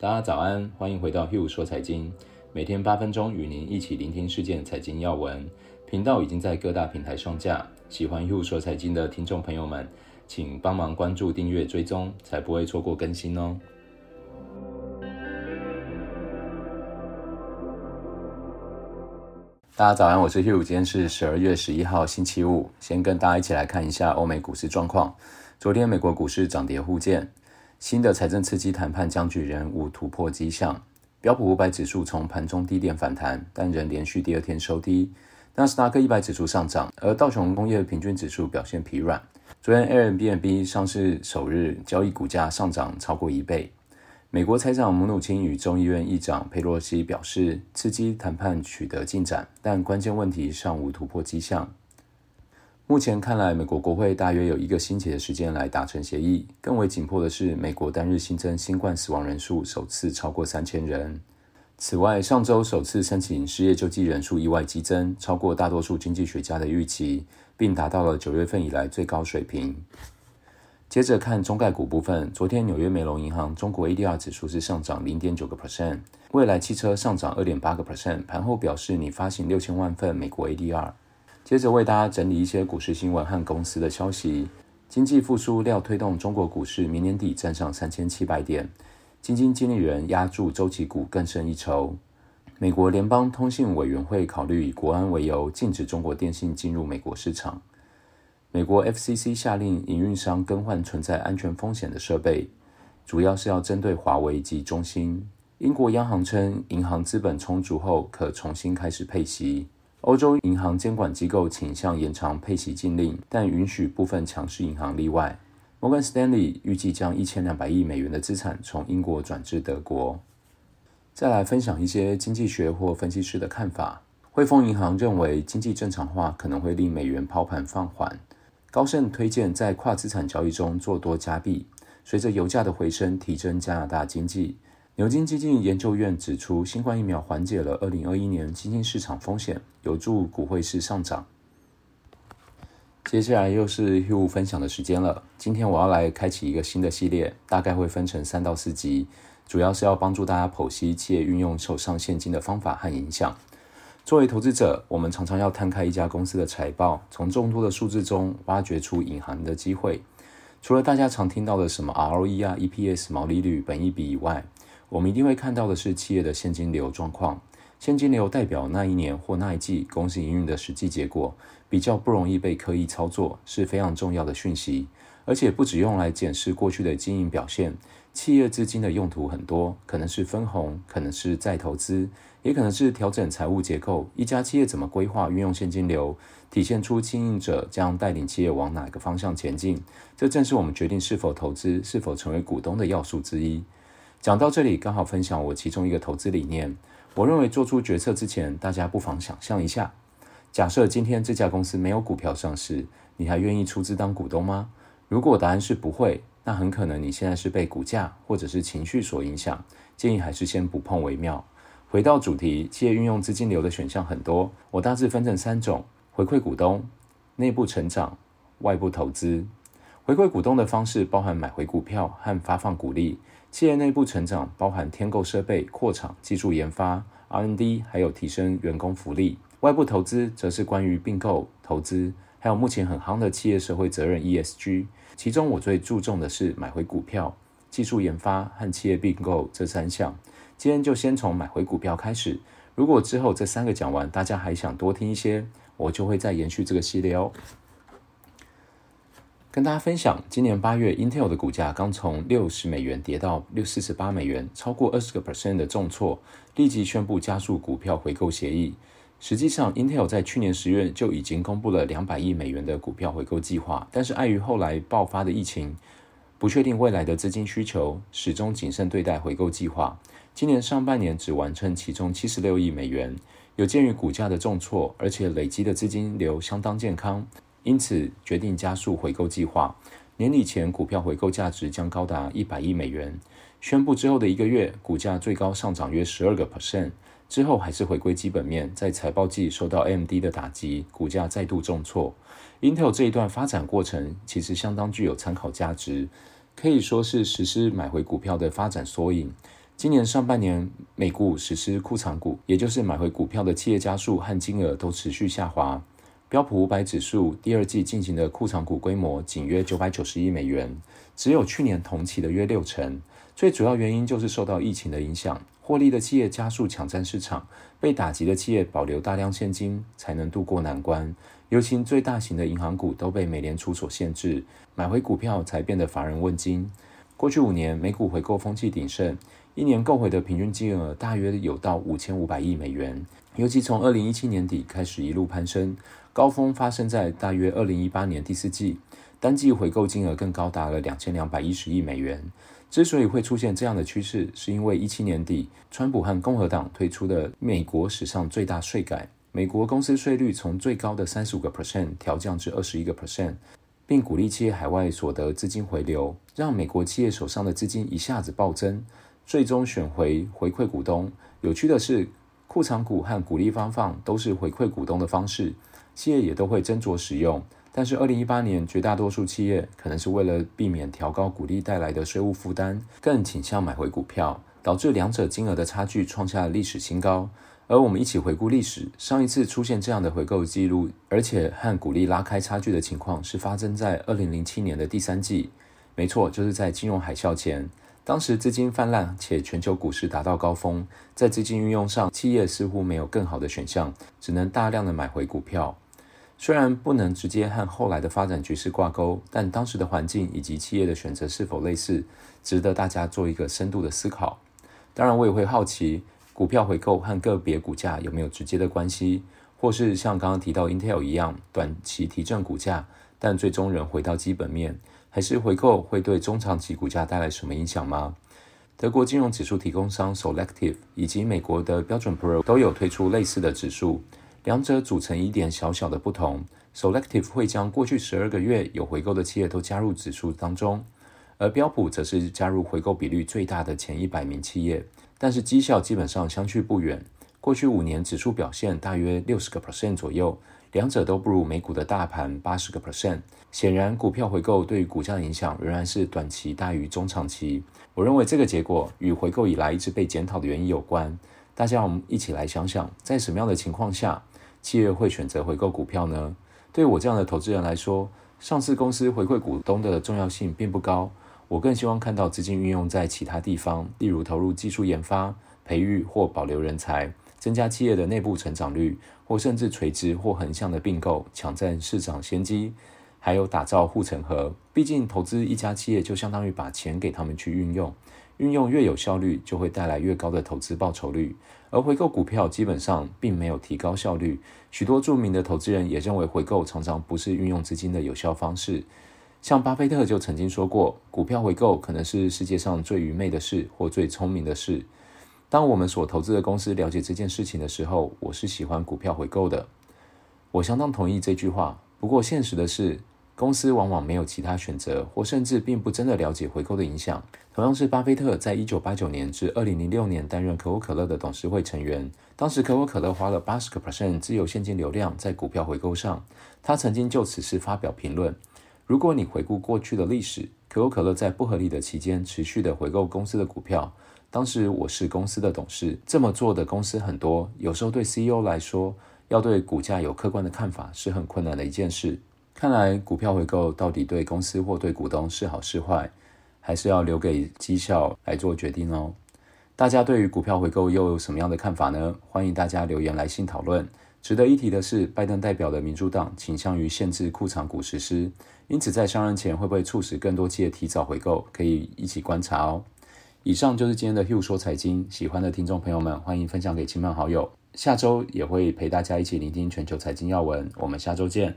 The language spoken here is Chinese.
大家早安，欢迎回到 Hugh 说财经，每天八分钟与您一起聆听事件财经要闻。频道已经在各大平台上架，喜欢 Hugh 说财经的听众朋友们，请帮忙关注、订阅、追踪，才不会错过更新哦。大家早安，我是 Hugh，今天是十二月十一号星期五，先跟大家一起来看一下欧美股市状况。昨天美国股市涨跌互见。新的财政刺激谈判僵局仍无突破迹象，标普五百指数从盘中低点反弹，但仍连续第二天收低。纳斯达克一百指数上涨，而道琼工业平均指数表现疲软。昨天 Airbnb 上市首日交易股价上涨超过一倍。美国财长姆努钦与众议院议长佩洛西表示，刺激谈判取得进展，但关键问题尚无突破迹象。目前看来，美国国会大约有一个星期的时间来达成协议。更为紧迫的是，美国单日新增新冠死亡人数首次超过三千人。此外，上周首次申请失业救济人数意外激增，超过大多数经济学家的预期，并达到了九月份以来最高水平。接着看中概股部分，昨天纽约梅隆银行中国 ADR 指数是上涨零点九个 percent，蔚来汽车上涨二点八个 percent，盘后表示拟发行六千万份美国 ADR。接着为大家整理一些股市新闻和公司的消息。经济复苏料推动中国股市明年底站上三千七百点。基金经理人押注周期股更胜一筹。美国联邦通信委员会考虑以国安为由禁止中国电信进入美国市场。美国 FCC 下令营运商更换存在安全风险的设备，主要是要针对华为及中兴。英国央行称，银行资本充足后可重新开始配息。欧洲银行监管机构倾向延长配息禁令，但允许部分强势银行例外。摩根士丹利预计将一千两百亿美元的资产从英国转至德国。再来分享一些经济学或分析师的看法。汇丰银行认为，经济正常化可能会令美元抛盘放缓。高盛推荐在跨资产交易中做多加币，随着油价的回升，提振加拿大经济。牛津基金研究院指出，新冠疫苗缓解了2021年新兴市场风险，有助股汇市上涨。接下来又是 Hugh 分享的时间了。今天我要来开启一个新的系列，大概会分成三到四集，主要是要帮助大家剖析企业运用手上现金的方法和影响。作为投资者，我们常常要摊开一家公司的财报，从众多的数字中挖掘出隐含的机会。除了大家常听到的什么 ROE 啊、EPS、毛利率、本益比以外，我们一定会看到的是企业的现金流状况，现金流代表那一年或那一季公司营运的实际结果，比较不容易被刻意操作，是非常重要的讯息。而且不只用来检视过去的经营表现，企业资金的用途很多，可能是分红，可能是再投资，也可能是调整财务结构。一家企业怎么规划运用现金流，体现出经营者将带领企业往哪个方向前进，这正是我们决定是否投资、是否成为股东的要素之一。讲到这里，刚好分享我其中一个投资理念。我认为做出决策之前，大家不妨想象一下：假设今天这家公司没有股票上市，你还愿意出资当股东吗？如果答案是不会，那很可能你现在是被股价或者是情绪所影响。建议还是先不碰为妙。回到主题，企业运用资金流的选项很多，我大致分成三种：回馈股东、内部成长、外部投资。回馈股东的方式包含买回股票和发放股利。企业内部成长包含添购设备、扩厂、技术研发、R&D，还有提升员工福利。外部投资则是关于并购、投资，还有目前很夯的企业社会责任 ESG。其中我最注重的是买回股票、技术研发和企业并购这三项。今天就先从买回股票开始。如果之后这三个讲完，大家还想多听一些，我就会再延续这个系列哦。跟大家分享，今年八月，Intel 的股价刚从六十美元跌到六四十八美元，超过二十个 percent 的重挫，立即宣布加速股票回购协议。实际上，Intel 在去年十月就已经公布了两百亿美元的股票回购计划，但是碍于后来爆发的疫情，不确定未来的资金需求，始终谨慎对待回购计划。今年上半年只完成其中七十六亿美元。有鉴于股价的重挫，而且累积的资金流相当健康。因此，决定加速回购计划。年底前，股票回购价值将高达一百亿美元。宣布之后的一个月，股价最高上涨约十二个 percent。之后还是回归基本面，在财报季受到 AMD 的打击，股价再度重挫。Intel 这一段发展过程其实相当具有参考价值，可以说是实施买回股票的发展缩影。今年上半年，美股实施库藏股，也就是买回股票的企业家数和金额都持续下滑。标普五百指数第二季进行的库藏股规模仅约九百九十亿美元，只有去年同期的约六成。最主要原因就是受到疫情的影响，获利的企业加速抢占市场，被打击的企业保留大量现金，才能渡过难关。尤其最大型的银行股都被美联储所限制，买回股票才变得乏人问津。过去五年，美股回购风气鼎盛。一年购回的平均金额大约有到五千五百亿美元，尤其从二零一七年底开始一路攀升，高峰发生在大约二零一八年第四季，单季回购金额更高达了两千两百一十亿美元。之所以会出现这样的趋势，是因为一七年底，川普和共和党推出的美国史上最大税改，美国公司税率从最高的三十五个 percent 调降至二十一个 percent，并鼓励企业海外所得资金回流，让美国企业手上的资金一下子暴增。最终选回回馈股东。有趣的是，库藏股和股利发放都是回馈股东的方式，企业也都会斟酌使用。但是，二零一八年绝大多数企业可能是为了避免调高股利带来的税务负担，更倾向买回股票，导致两者金额的差距创下了历史新高。而我们一起回顾历史，上一次出现这样的回购记录，而且和股利拉开差距的情况，是发生在二零零七年的第三季。没错，就是在金融海啸前。当时资金泛滥，且全球股市达到高峰，在资金运用上，企业似乎没有更好的选项，只能大量的买回股票。虽然不能直接和后来的发展局势挂钩，但当时的环境以及企业的选择是否类似，值得大家做一个深度的思考。当然，我也会好奇，股票回购和个别股价有没有直接的关系，或是像刚刚提到 Intel 一样，短期提振股价，但最终仍回到基本面。还是回购会对中长期股价带来什么影响吗？德国金融指数提供商 Selective 以及美国的标准普尔都有推出类似的指数，两者组成一点小小的不同。Selective 会将过去十二个月有回购的企业都加入指数当中，而标普则是加入回购比率最大的前一百名企业，但是绩效基本上相去不远。过去五年指数表现大约六十个 percent 左右。两者都不如美股的大盘八十个 percent，显然股票回购对于股价的影响仍然是短期大于中长期。我认为这个结果与回购以来一直被检讨的原因有关。大家我们一起来想想，在什么样的情况下，企业会选择回购股票呢？对我这样的投资人来说，上市公司回馈股东的重要性并不高。我更希望看到资金运用在其他地方，例如投入技术研发、培育或保留人才。增加企业的内部成长率，或甚至垂直或横向的并购，抢占市场先机，还有打造护城河。毕竟，投资一家企业就相当于把钱给他们去运用，运用越有效率，就会带来越高的投资报酬率。而回购股票基本上并没有提高效率。许多著名的投资人也认为，回购常常不是运用资金的有效方式。像巴菲特就曾经说过，股票回购可能是世界上最愚昧的事，或最聪明的事。当我们所投资的公司了解这件事情的时候，我是喜欢股票回购的。我相当同意这句话。不过，现实的是，公司往往没有其他选择，或甚至并不真的了解回购的影响。同样是巴菲特，在一九八九年至二零零六年担任可口可乐的董事会成员。当时，可口可乐花了八十个 percent 自由现金流量在股票回购上。他曾经就此事发表评论：如果你回顾过去的历史，可口可乐在不合理的期间持续的回购公司的股票。当时我是公司的董事，这么做的公司很多。有时候对 CEO 来说，要对股价有客观的看法是很困难的一件事。看来股票回购到底对公司或对股东是好是坏，还是要留给绩效来做决定哦。大家对于股票回购又有什么样的看法呢？欢迎大家留言来信讨论。值得一提的是，拜登代表的民主党倾向于限制库藏股实施，因此在上任前会不会促使更多企业提早回购，可以一起观察哦。以上就是今天的 Hugh 说财经，喜欢的听众朋友们欢迎分享给亲朋好友。下周也会陪大家一起聆听全球财经要闻，我们下周见。